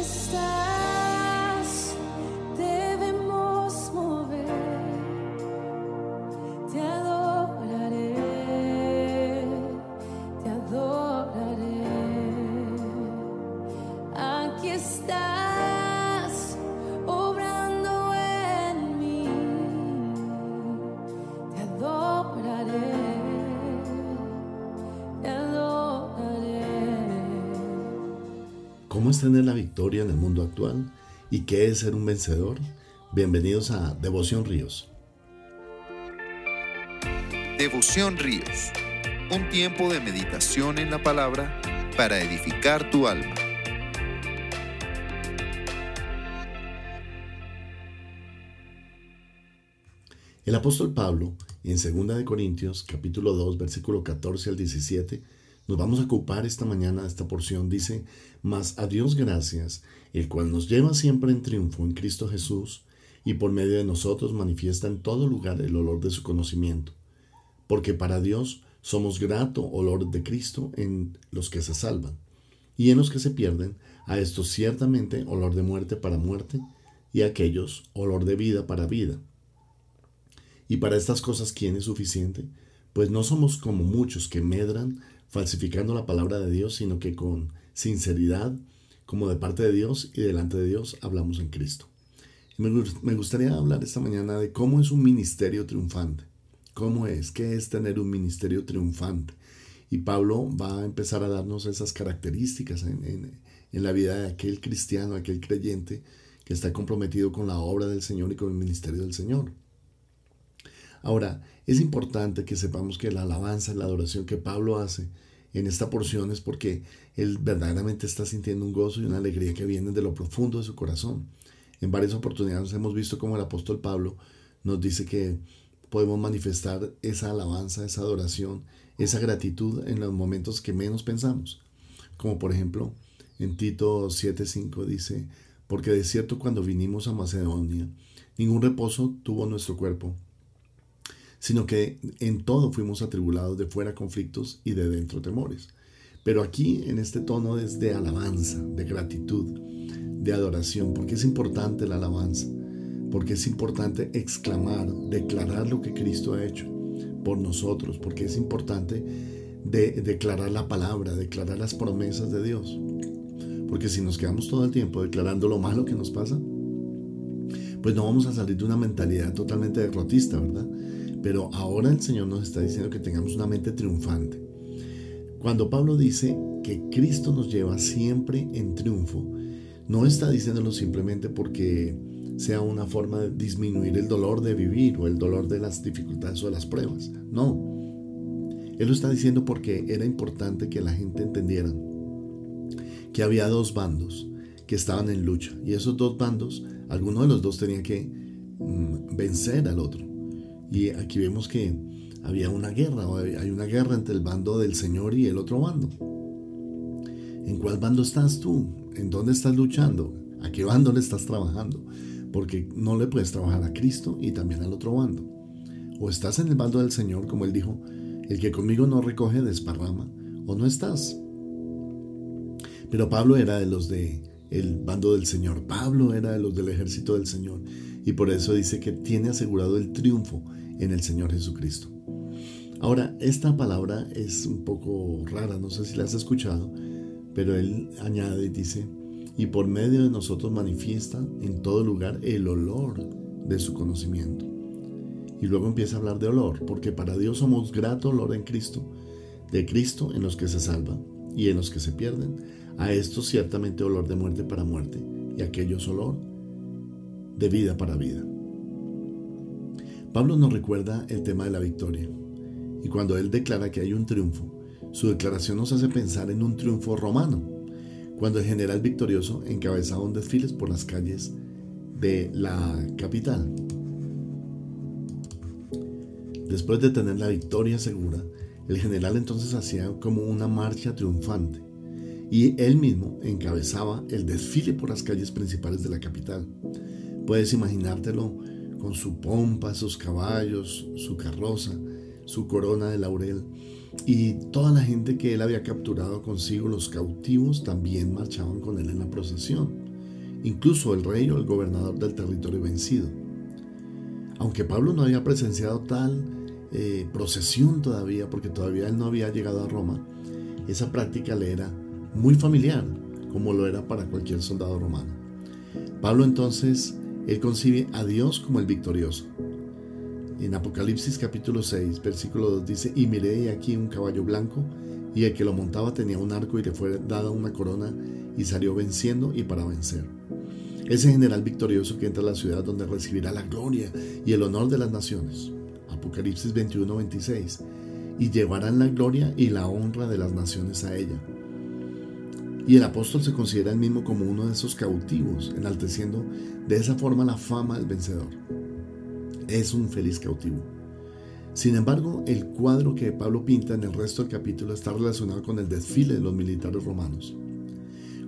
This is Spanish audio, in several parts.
sister ¿Cómo es tener la victoria en el mundo actual? ¿Y qué es ser un vencedor? Bienvenidos a Devoción Ríos. Devoción Ríos, un tiempo de meditación en la palabra para edificar tu alma. El apóstol Pablo, en 2 de Corintios, capítulo 2, versículo 14 al 17, nos vamos a ocupar esta mañana esta porción. Dice, mas a Dios gracias, el cual nos lleva siempre en triunfo en Cristo Jesús, y por medio de nosotros manifiesta en todo lugar el olor de su conocimiento. Porque para Dios somos grato olor de Cristo en los que se salvan, y en los que se pierden, a estos ciertamente olor de muerte para muerte, y a aquellos olor de vida para vida. Y para estas cosas, ¿quién es suficiente? Pues no somos como muchos que medran falsificando la palabra de Dios, sino que con sinceridad, como de parte de Dios y delante de Dios, hablamos en Cristo. me gustaría hablar esta mañana de cómo es un ministerio triunfante. ¿Cómo es? ¿Qué es tener un ministerio triunfante? Y Pablo va a empezar a darnos esas características en, la vida de aquel cristiano, aquel creyente que está comprometido con la obra del Señor y con el ministerio del Señor. Ahora, es importante que sepamos que la alabanza, la adoración que Pablo hace en esta porción es porque él verdaderamente está sintiendo un gozo y una alegría que vienen de lo profundo de su corazón. En varias oportunidades hemos visto como el apóstol Pablo nos dice que podemos manifestar esa alabanza, esa adoración, esa gratitud en los momentos que menos pensamos. Como por ejemplo en Tito 7:5 dice, porque de cierto cuando vinimos a Macedonia, ningún reposo tuvo nuestro cuerpo sino que en todo fuimos atribulados de fuera conflictos y de dentro temores. Pero aquí en este tono es de alabanza, de gratitud, de adoración, porque es importante la alabanza, porque es importante exclamar, declarar lo que Cristo ha hecho por nosotros, porque es importante de, declarar la palabra, declarar las promesas de Dios. Porque si nos quedamos todo el tiempo declarando lo malo que nos pasa, pues no vamos a salir de una mentalidad totalmente derrotista, ¿verdad? Pero ahora el Señor nos está diciendo que tengamos una mente triunfante. Cuando Pablo dice que Cristo nos lleva siempre en triunfo, no está diciéndolo simplemente porque sea una forma de disminuir el dolor de vivir o el dolor de las dificultades o de las pruebas. No. Él lo está diciendo porque era importante que la gente entendiera que había dos bandos que estaban en lucha. Y esos dos bandos, alguno de los dos tenía que mm, vencer al otro. Y aquí vemos que había una guerra, hay una guerra entre el bando del Señor y el otro bando. ¿En cuál bando estás tú? ¿En dónde estás luchando? ¿A qué bando le estás trabajando? Porque no le puedes trabajar a Cristo y también al otro bando. O estás en el bando del Señor, como él dijo, el que conmigo no recoge desparrama, o no estás. Pero Pablo era de los de el bando del Señor. Pablo era de los del ejército del Señor. Y por eso dice que tiene asegurado el triunfo en el Señor Jesucristo. Ahora, esta palabra es un poco rara, no sé si la has escuchado, pero él añade y dice, y por medio de nosotros manifiesta en todo lugar el olor de su conocimiento. Y luego empieza a hablar de olor, porque para Dios somos grato olor en Cristo, de Cristo en los que se salvan y en los que se pierden, a estos ciertamente olor de muerte para muerte, y aquellos olor de vida para vida. Pablo nos recuerda el tema de la victoria, y cuando él declara que hay un triunfo, su declaración nos hace pensar en un triunfo romano, cuando el general victorioso encabezaba un desfile por las calles de la capital. Después de tener la victoria segura, el general entonces hacía como una marcha triunfante y él mismo encabezaba el desfile por las calles principales de la capital. Puedes imaginártelo con su pompa, sus caballos, su carroza, su corona de laurel. Y toda la gente que él había capturado consigo, los cautivos, también marchaban con él en la procesión. incluso el rey o el gobernador del territorio vencido. Aunque Pablo no había presenciado tal eh, procesión todavía, porque todavía él no había llegado a Roma, esa práctica le era muy familiar, como lo era para cualquier soldado romano. Pablo entonces, él concibe a Dios como el victorioso. En Apocalipsis capítulo 6, versículo 2 dice, y miré aquí un caballo blanco, y el que lo montaba tenía un arco y le fue dada una corona y salió venciendo y para vencer. Ese general victorioso que entra a la ciudad donde recibirá la gloria y el honor de las naciones. Apocalipsis 21, 26. Y llevarán la gloria y la honra de las naciones a ella. Y el apóstol se considera el mismo como uno de esos cautivos, enalteciendo de esa forma la fama del vencedor. Es un feliz cautivo. Sin embargo, el cuadro que Pablo pinta en el resto del capítulo está relacionado con el desfile de los militares romanos.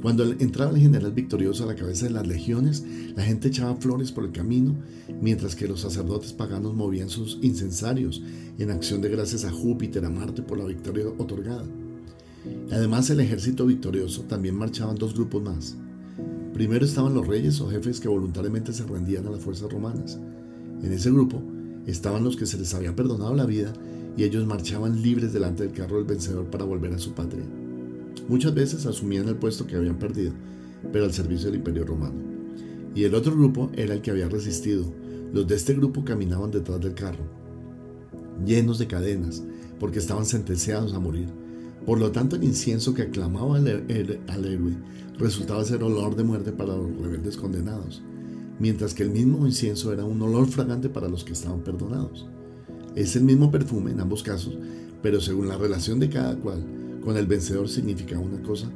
Cuando entraba el general victorioso a la cabeza de las legiones, la gente echaba flores por el camino, mientras que los sacerdotes paganos movían sus incensarios en acción de gracias a Júpiter, a Marte por la victoria otorgada. Además, el ejército victorioso también marchaban dos grupos más. Primero estaban los reyes o jefes que voluntariamente se rendían a las fuerzas romanas. En ese grupo estaban los que se les había perdonado la vida y ellos marchaban libres delante del carro del vencedor para volver a su patria. Muchas veces asumían el puesto que habían perdido, pero al servicio del imperio romano. Y el otro grupo era el que había resistido. Los de este grupo caminaban detrás del carro, llenos de cadenas, porque estaban sentenciados a morir. Por lo tanto, el incienso que aclamaba al, héroe resultaba ser olor de muerte para los rebeldes condenados, mientras que el mismo incienso era un olor fragante para los que estaban perdonados. Es el mismo perfume en ambos casos, pero según la relación de cada cual, con el vencedor significa una cosa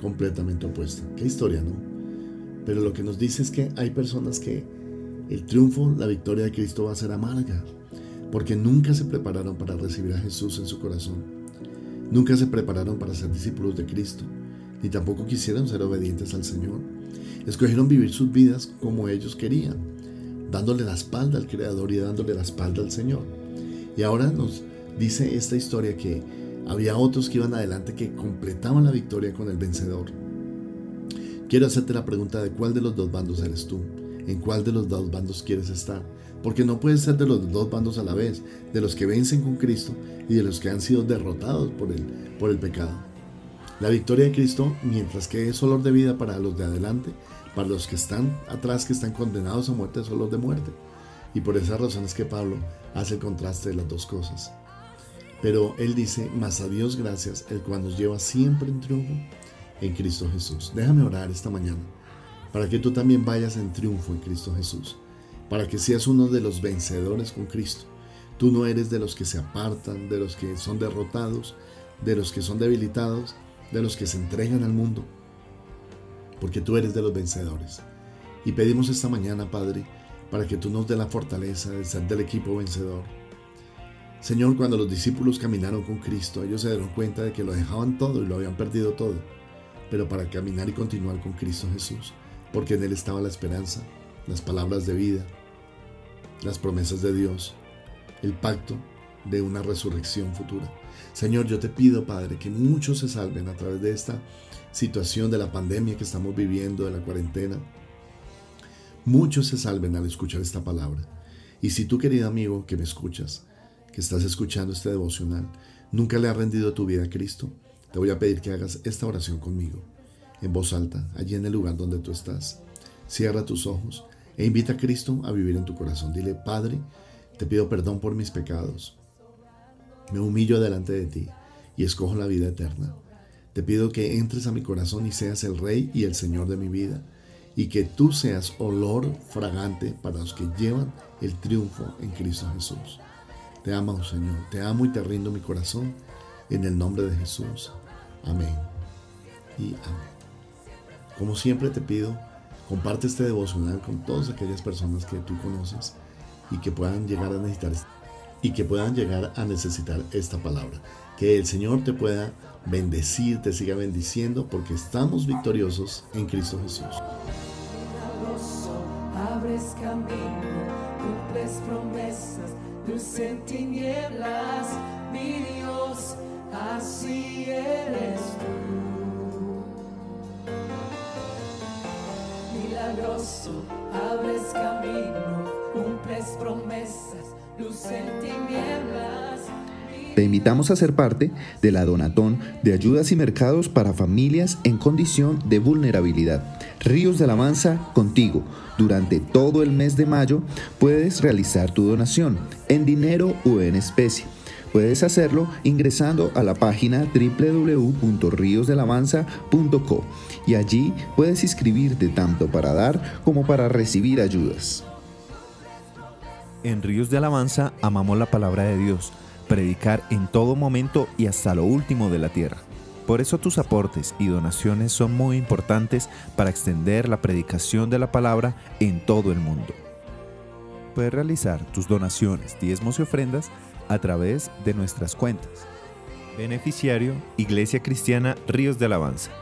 completamente opuesta. Qué historia, ¿no? Pero lo que nos dice es que hay personas que el triunfo, la victoria de Cristo va a ser amarga, porque nunca se prepararon para recibir a Jesús en su corazón. Nunca se prepararon para ser discípulos de Cristo, ni tampoco quisieron ser obedientes al Señor. Escogieron vivir sus vidas como ellos querían, dándole la espalda al Creador y dándole la espalda al Señor. Y ahora nos dice esta historia que había otros que iban adelante que completaban la victoria con el vencedor. Quiero hacerte la pregunta de cuál de los dos bandos eres tú, en cuál de los dos bandos quieres estar, porque no puedes ser de los dos bandos a la vez, de los que vencen con Cristo y de los que han sido derrotados por el, por el pecado. La victoria de Cristo, mientras que es olor de vida para los de adelante, para los que están atrás, que están condenados a muerte, es olor de muerte. Y por esas razones que Pablo hace el contraste de las dos cosas. Pero Él dice, más a Dios gracias, el cual nos lleva siempre en triunfo en Cristo Jesús. Déjame orar esta mañana para que tú también vayas en triunfo en Cristo Jesús, para que seas uno de los vencedores con Cristo. Tú no eres de los que se apartan, de los que son derrotados, de los que son debilitados, de los que se entregan al mundo, porque tú eres de los vencedores. Y pedimos esta mañana, Padre, para que tú nos dé la fortaleza de ser del equipo vencedor Señor, cuando los discípulos caminaron con Cristo, ellos se dieron cuenta de que lo dejaban todo y lo habían perdido todo, pero para caminar y continuar con Cristo Jesús, porque en Él estaba la esperanza, las palabras de vida, las promesas de Dios, el pacto de una resurrección futura. Señor, yo te pido, Padre, que muchos se salven a través de esta situación de la pandemia que estamos viviendo, de la cuarentena. Muchos se salven al escuchar esta palabra. Y si tú, querido amigo, que me escuchas, que estás escuchando este devocional nunca le ha rendido tu vida a Cristo, te voy a pedir que hagas esta oración conmigo, en voz alta, allí en el lugar donde tú estás. Cierra tus ojos e invita a Cristo a vivir en tu corazón. Dile, Padre, te pido perdón por mis pecados. Me humillo delante de ti y escojo la vida eterna. Te pido que entres a mi corazón y seas el Rey y el Señor de mi vida, y que tú seas olor fragante para los que llevan el triunfo en Cristo Jesús. Te amo, Señor. Te amo y te rindo mi corazón en el nombre de Jesús. Amén. Y amén. Como siempre te pido, comparte este devocional con todas aquellas personas que tú conoces y que puedan llegar a necesitar y que puedan llegar a necesitar esta palabra. Que el Señor te pueda bendecir, te siga bendiciendo porque estamos victoriosos en Cristo Jesús. Abres camino, promesas mi Dios, abres camino, cumples promesas, luz en tinieblas. Te invitamos a ser parte de la Donatón de ayudas y mercados para familias en condición de vulnerabilidad. Ríos de Alabanza contigo. Durante todo el mes de mayo puedes realizar tu donación en dinero o en especie. Puedes hacerlo ingresando a la página www.riosdelavanza.co y allí puedes inscribirte tanto para dar como para recibir ayudas. En Ríos de Alabanza amamos la palabra de Dios, predicar en todo momento y hasta lo último de la tierra. Por eso tus aportes y donaciones son muy importantes para extender la predicación de la palabra en todo el mundo. Puedes realizar tus donaciones, diezmos y ofrendas a través de nuestras cuentas. Beneficiario Iglesia Cristiana Ríos de Alabanza.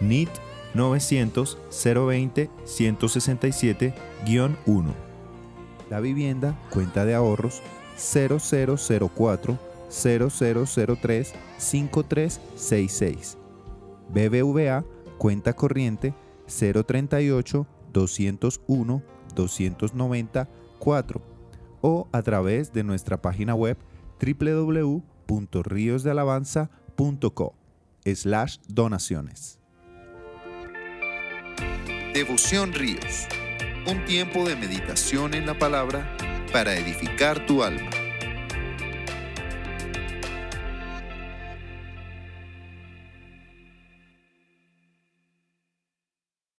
NIT 900 020 167-1. La vivienda, cuenta de ahorros 0004 0003 5366. BBVA, cuenta corriente 038 201 294 o a través de nuestra página web www.riosdealabanza.co slash donaciones. Devoción Ríos, un tiempo de meditación en la palabra para edificar tu alma.